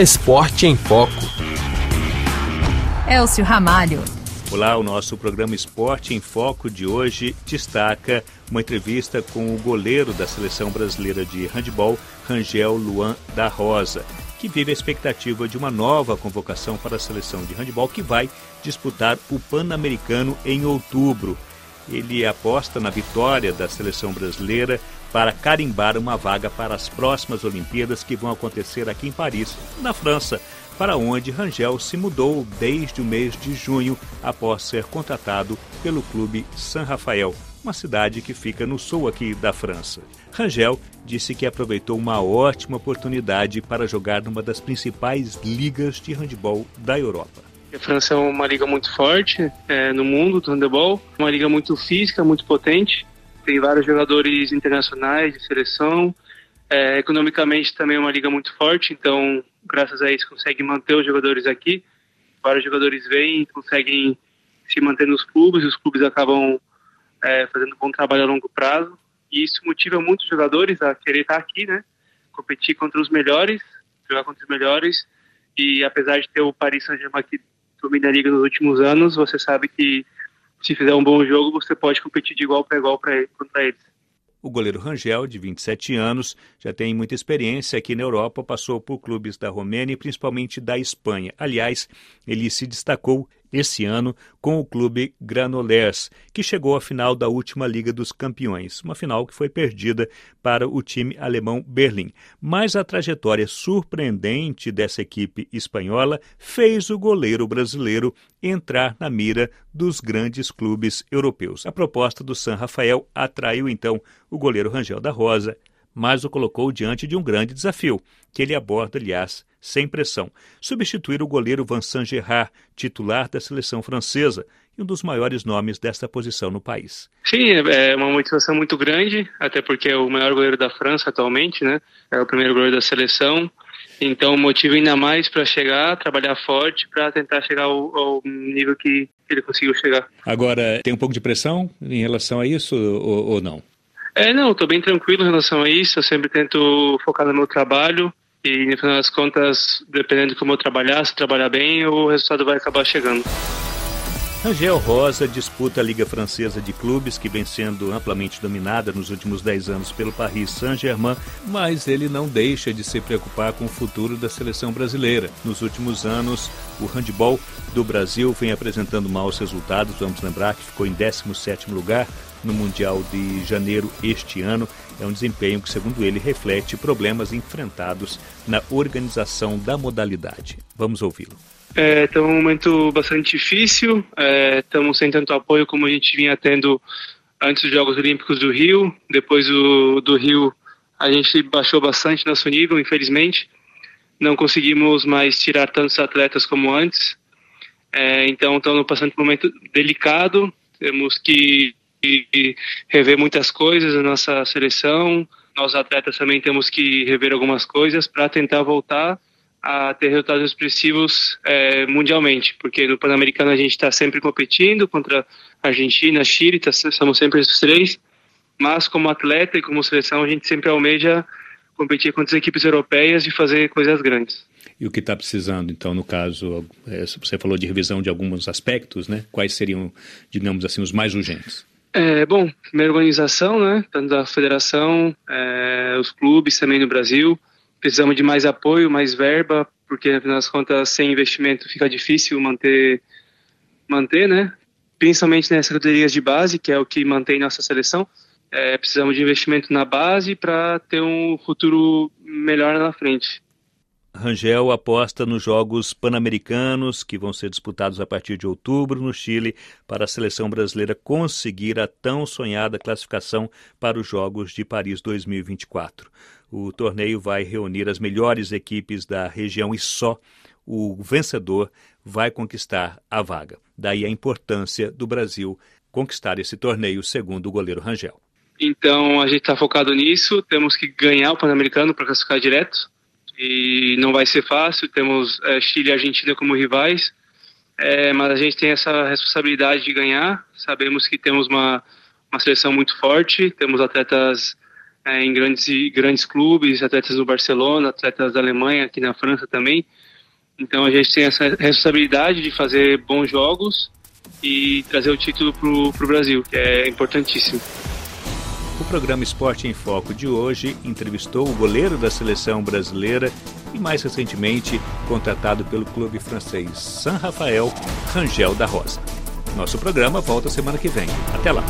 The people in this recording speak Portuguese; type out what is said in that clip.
Esporte em Foco. Elcio Ramalho. Olá, o nosso programa Esporte em Foco de hoje destaca uma entrevista com o goleiro da seleção brasileira de handebol, Rangel Luan da Rosa, que vive a expectativa de uma nova convocação para a seleção de handebol que vai disputar o Pan-Americano em outubro. Ele aposta na vitória da seleção brasileira para carimbar uma vaga para as próximas Olimpíadas que vão acontecer aqui em Paris, na França, para onde Rangel se mudou desde o mês de junho após ser contratado pelo clube San Rafael, uma cidade que fica no sul aqui da França. Rangel disse que aproveitou uma ótima oportunidade para jogar numa das principais ligas de handebol da Europa. A França é uma liga muito forte é, no mundo do handebol, uma liga muito física, muito potente. Tem vários jogadores internacionais de seleção. É, economicamente também é uma liga muito forte, então graças a isso consegue manter os jogadores aqui. Vários jogadores vêm, conseguem se manter nos clubes, os clubes acabam é, fazendo bom trabalho a longo prazo. E isso motiva muitos jogadores a querer estar aqui, né? Competir contra os melhores, jogar contra os melhores. E apesar de ter o Paris Saint-Germain aqui domina a liga nos últimos anos, você sabe que se fizer um bom jogo, você pode competir de igual para igual pra, contra eles. O goleiro Rangel, de 27 anos, já tem muita experiência aqui na Europa, passou por clubes da Romênia e principalmente da Espanha. Aliás, ele se destacou esse ano com o clube Granollers, que chegou à final da última Liga dos Campeões, uma final que foi perdida para o time alemão Berlim. Mas a trajetória surpreendente dessa equipe espanhola fez o goleiro brasileiro entrar na mira dos grandes clubes europeus. A proposta do San Rafael atraiu então o goleiro Rangel da Rosa, mas o colocou diante de um grande desafio, que ele aborda, aliás, sem pressão. Substituir o goleiro Vincent Gerard, titular da seleção francesa e um dos maiores nomes desta posição no país. Sim, é, é uma motivação muito grande, até porque é o maior goleiro da França atualmente, né? É o primeiro goleiro da seleção. Então motiva ainda mais para chegar, trabalhar forte para tentar chegar ao, ao, nível que ele conseguiu chegar. Agora, tem um pouco de pressão em relação a isso ou, ou não? É, não, estou bem tranquilo em relação a isso. Eu sempre tento focar no meu trabalho e, no final das contas, dependendo de como eu trabalhar, se trabalhar bem, o resultado vai acabar chegando. Angel Rosa disputa a Liga Francesa de Clubes, que vem sendo amplamente dominada nos últimos 10 anos pelo Paris Saint-Germain, mas ele não deixa de se preocupar com o futuro da seleção brasileira. Nos últimos anos, o handball do Brasil vem apresentando maus resultados. Vamos lembrar que ficou em 17º lugar no Mundial de janeiro este ano. É um desempenho que, segundo ele, reflete problemas enfrentados na organização da modalidade. Vamos ouvi-lo. É, está um momento bastante difícil, é, estamos sem tanto apoio como a gente vinha tendo antes dos Jogos Olímpicos do Rio. Depois do, do Rio, a gente baixou bastante nosso nível, infelizmente. Não conseguimos mais tirar tantos atletas como antes. É, então, estamos passando por um momento delicado. Temos que rever muitas coisas na nossa seleção. Nós atletas também temos que rever algumas coisas para tentar voltar a ter resultados expressivos é, mundialmente, porque no Pan-Americano a gente está sempre competindo contra Argentina, Chile, tá, somos sempre esses três, mas como atleta e como seleção a gente sempre almeja competir contra as equipes europeias e fazer coisas grandes. E o que está precisando, então, no caso, é, você falou de revisão de alguns aspectos, né? Quais seriam, digamos assim, os mais urgentes? É, bom, primeira organização, né? Tanto da federação, é, os clubes também no Brasil. Precisamos de mais apoio, mais verba, porque afinal das contas, sem investimento fica difícil manter, manter, né? Principalmente nas categorias de base, que é o que mantém nossa seleção. É, precisamos de investimento na base para ter um futuro melhor na frente. Rangel aposta nos Jogos Pan-Americanos, que vão ser disputados a partir de outubro no Chile, para a seleção brasileira conseguir a tão sonhada classificação para os Jogos de Paris 2024. O torneio vai reunir as melhores equipes da região e só o vencedor vai conquistar a vaga. Daí a importância do Brasil conquistar esse torneio, segundo o goleiro Rangel. Então a gente está focado nisso, temos que ganhar o Pan-Americano para classificar direto e não vai ser fácil. Temos é, Chile e Argentina como rivais, é, mas a gente tem essa responsabilidade de ganhar. Sabemos que temos uma, uma seleção muito forte, temos atletas é, em grandes, grandes clubes, atletas do Barcelona, atletas da Alemanha, aqui na França também. Então a gente tem essa responsabilidade de fazer bons jogos e trazer o título para o Brasil, que é importantíssimo. O programa Esporte em Foco de hoje entrevistou o goleiro da seleção brasileira e, mais recentemente, contratado pelo clube francês San Rafael, Rangel da Rosa. Nosso programa volta semana que vem. Até lá!